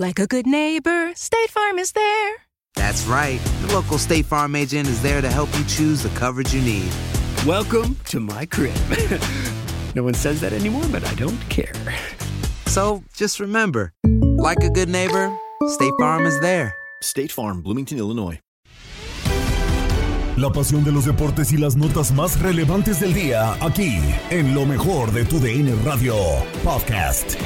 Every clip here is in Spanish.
Like a good neighbor, State Farm is there. That's right. The local State Farm agent is there to help you choose the coverage you need. Welcome to my crib. no one says that anymore, but I don't care. So just remember, like a good neighbor, State Farm is there. State Farm, Bloomington, Illinois. La pasión de los deportes y las notas más relevantes del día, aquí, en lo mejor de tu DN Radio Podcast.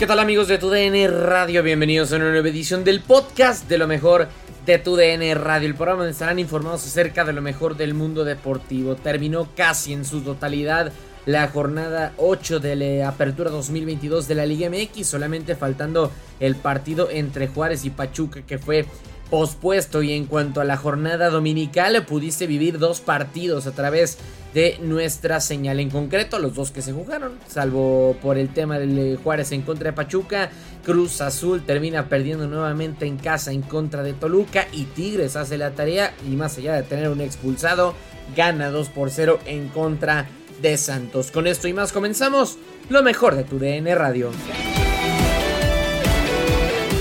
¿Qué tal amigos de TUDN Radio? Bienvenidos a una nueva edición del podcast de lo mejor de TUDN Radio, el programa donde estarán informados acerca de lo mejor del mundo deportivo. Terminó casi en su totalidad la jornada 8 de la Apertura 2022 de la Liga MX, solamente faltando el partido entre Juárez y Pachuca que fue pospuesto y en cuanto a la jornada dominical pudiste vivir dos partidos a través de nuestra señal en concreto los dos que se jugaron salvo por el tema del Juárez en contra de Pachuca Cruz Azul termina perdiendo nuevamente en casa en contra de Toluca y Tigres hace la tarea y más allá de tener un expulsado gana 2 por 0 en contra de Santos. Con esto y más comenzamos lo mejor de tu DN Radio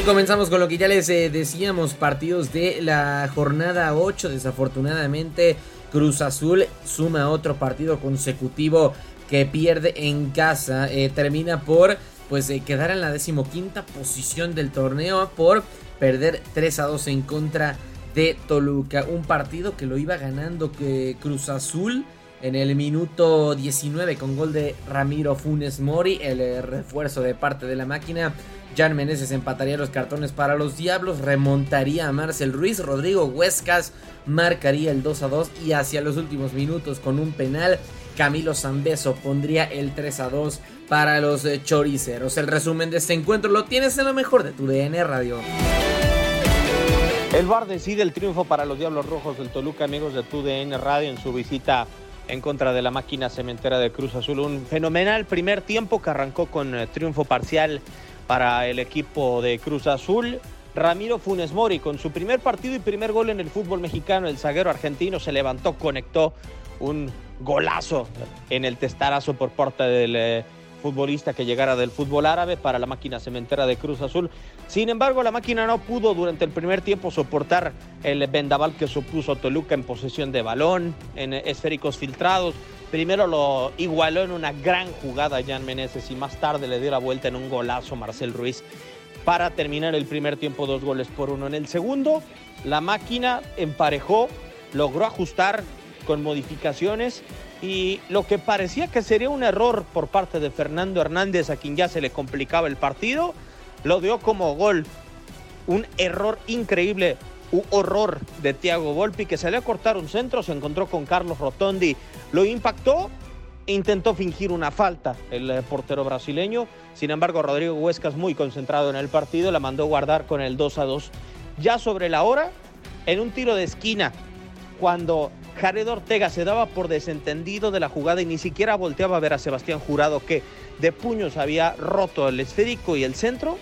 comenzamos con lo que ya les eh, decíamos, partidos de la jornada 8. Desafortunadamente, Cruz Azul suma otro partido consecutivo que pierde en casa. Eh, termina por pues eh, quedar en la decimoquinta posición del torneo por perder 3 a 2 en contra de Toluca. Un partido que lo iba ganando que Cruz Azul en el minuto 19 con gol de Ramiro Funes Mori, el eh, refuerzo de parte de la máquina. Jan Meneses empataría los cartones para los Diablos, remontaría a Marcel Ruiz, Rodrigo Huescas marcaría el 2 a 2 y hacia los últimos minutos con un penal Camilo Zambeso pondría el 3 a 2 para los eh, choriceros. El resumen de este encuentro lo tienes en lo mejor de tu DN Radio. El VAR decide el triunfo para los Diablos Rojos del Toluca, amigos de TUDN Radio, en su visita en contra de la máquina cementera de Cruz Azul. Un fenomenal primer tiempo que arrancó con eh, triunfo parcial para el equipo de Cruz Azul. Ramiro Funes Mori con su primer partido y primer gol en el fútbol mexicano, el zaguero argentino se levantó, conectó un golazo en el testarazo por parte del eh, futbolista que llegara del fútbol árabe para la máquina cementera de Cruz Azul. Sin embargo, la máquina no pudo durante el primer tiempo soportar el vendaval que supuso Toluca en posesión de balón, en esféricos filtrados. Primero lo igualó en una gran jugada Jan Meneses y más tarde le dio la vuelta en un golazo Marcel Ruiz para terminar el primer tiempo dos goles por uno. En el segundo, la máquina emparejó, logró ajustar con modificaciones y lo que parecía que sería un error por parte de Fernando Hernández a quien ya se le complicaba el partido, lo dio como gol. Un error increíble, un horror de Thiago Volpi que salió a cortar un centro, se encontró con Carlos Rotondi, lo impactó e intentó fingir una falta el eh, portero brasileño. Sin embargo, Rodrigo Huescas, muy concentrado en el partido, la mandó guardar con el 2 a 2. Ya sobre la hora, en un tiro de esquina, cuando Jared Ortega se daba por desentendido de la jugada y ni siquiera volteaba a ver a Sebastián Jurado que de puños había roto el esférico y el centro.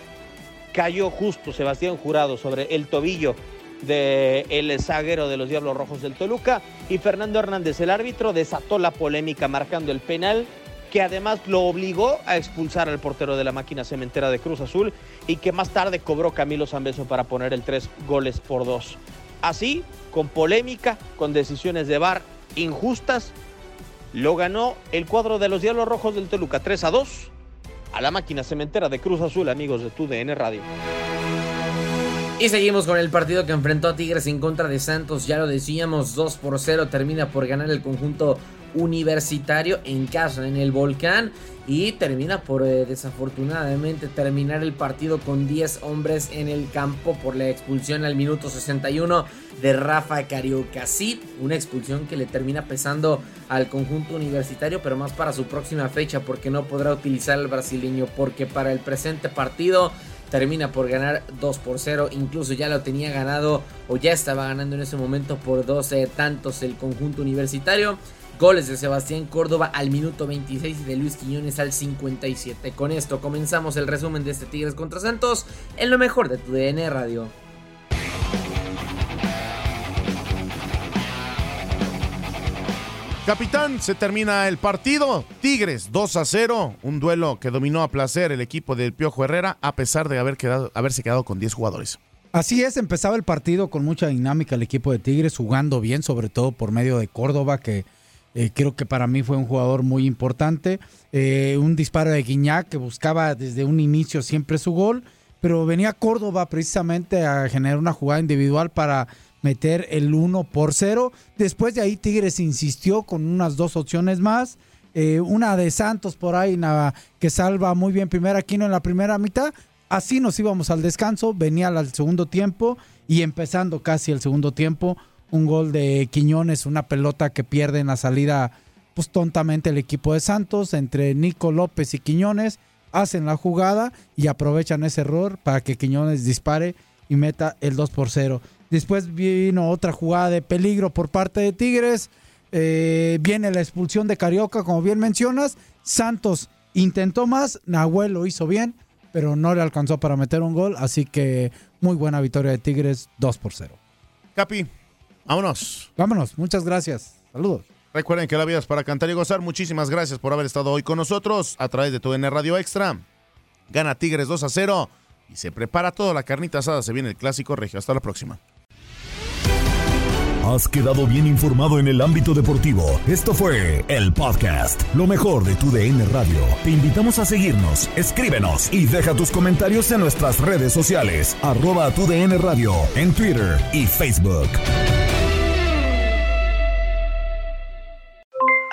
Cayó justo Sebastián Jurado sobre el tobillo del el zaguero de los Diablos Rojos del Toluca y Fernando Hernández, el árbitro, desató la polémica marcando el penal que además lo obligó a expulsar al portero de la máquina cementera de Cruz Azul y que más tarde cobró Camilo Zambeso para poner el tres goles por dos. Así, con polémica, con decisiones de VAR injustas, lo ganó el cuadro de los Diablos Rojos del Toluca 3 a 2 a la máquina cementera de Cruz Azul, amigos de TUDN Radio. Y seguimos con el partido que enfrentó a Tigres en contra de Santos. Ya lo decíamos, 2 por 0 termina por ganar el conjunto universitario en casa en el volcán y termina por eh, desafortunadamente terminar el partido con 10 hombres en el campo por la expulsión al minuto 61 de Rafa Cariocacid, una expulsión que le termina pesando al conjunto universitario, pero más para su próxima fecha porque no podrá utilizar al brasileño porque para el presente partido termina por ganar 2 por 0, incluso ya lo tenía ganado o ya estaba ganando en ese momento por 12 tantos el conjunto universitario. Goles de Sebastián Córdoba al minuto 26 y de Luis Quiñones al 57. Con esto comenzamos el resumen de este Tigres contra Santos en lo mejor de tu DN Radio. Capitán, se termina el partido. Tigres 2 a 0, un duelo que dominó a placer el equipo del Piojo Herrera a pesar de haber quedado, haberse quedado con 10 jugadores. Así es, empezaba el partido con mucha dinámica el equipo de Tigres, jugando bien, sobre todo por medio de Córdoba, que eh, creo que para mí fue un jugador muy importante. Eh, un disparo de Guiñac que buscaba desde un inicio siempre su gol, pero venía Córdoba precisamente a generar una jugada individual para meter el 1 por 0. Después de ahí Tigres insistió con unas dos opciones más. Eh, una de Santos por ahí que salva muy bien primera Aquino en la primera mitad. Así nos íbamos al descanso, venía al segundo tiempo y empezando casi el segundo tiempo un gol de Quiñones, una pelota que pierde en la salida, pues tontamente el equipo de Santos, entre Nico López y Quiñones, hacen la jugada y aprovechan ese error para que Quiñones dispare y meta el 2 por 0. Después vino otra jugada de peligro por parte de Tigres. Eh, viene la expulsión de Carioca, como bien mencionas. Santos intentó más, Nahuel lo hizo bien, pero no le alcanzó para meter un gol. Así que muy buena victoria de Tigres, 2 por 0. Capi, Vámonos. Vámonos. Muchas gracias. Saludos. Recuerden que la vida es para cantar y gozar. Muchísimas gracias por haber estado hoy con nosotros a través de tu N Radio Extra. Gana Tigres 2 a 0 y se prepara toda la carnita asada. Se viene el clásico regio. Hasta la próxima. Has quedado bien informado en el ámbito deportivo. Esto fue el podcast, lo mejor de tu DN Radio. Te invitamos a seguirnos, escríbenos y deja tus comentarios en nuestras redes sociales, arroba tu DN Radio, en Twitter y Facebook.